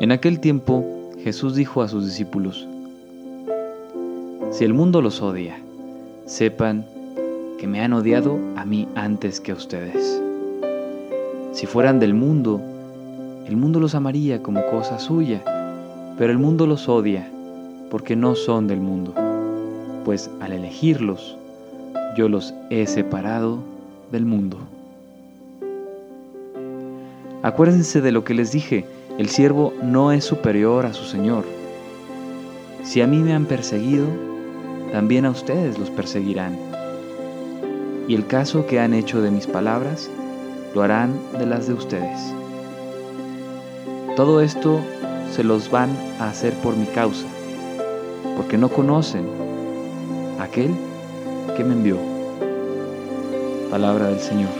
En aquel tiempo Jesús dijo a sus discípulos, Si el mundo los odia, sepan que me han odiado a mí antes que a ustedes. Si fueran del mundo, el mundo los amaría como cosa suya, pero el mundo los odia porque no son del mundo, pues al elegirlos, yo los he separado del mundo. Acuérdense de lo que les dije, el siervo no es superior a su Señor. Si a mí me han perseguido, también a ustedes los perseguirán. Y el caso que han hecho de mis palabras, lo harán de las de ustedes. Todo esto se los van a hacer por mi causa, porque no conocen a aquel que me envió. Palabra del Señor.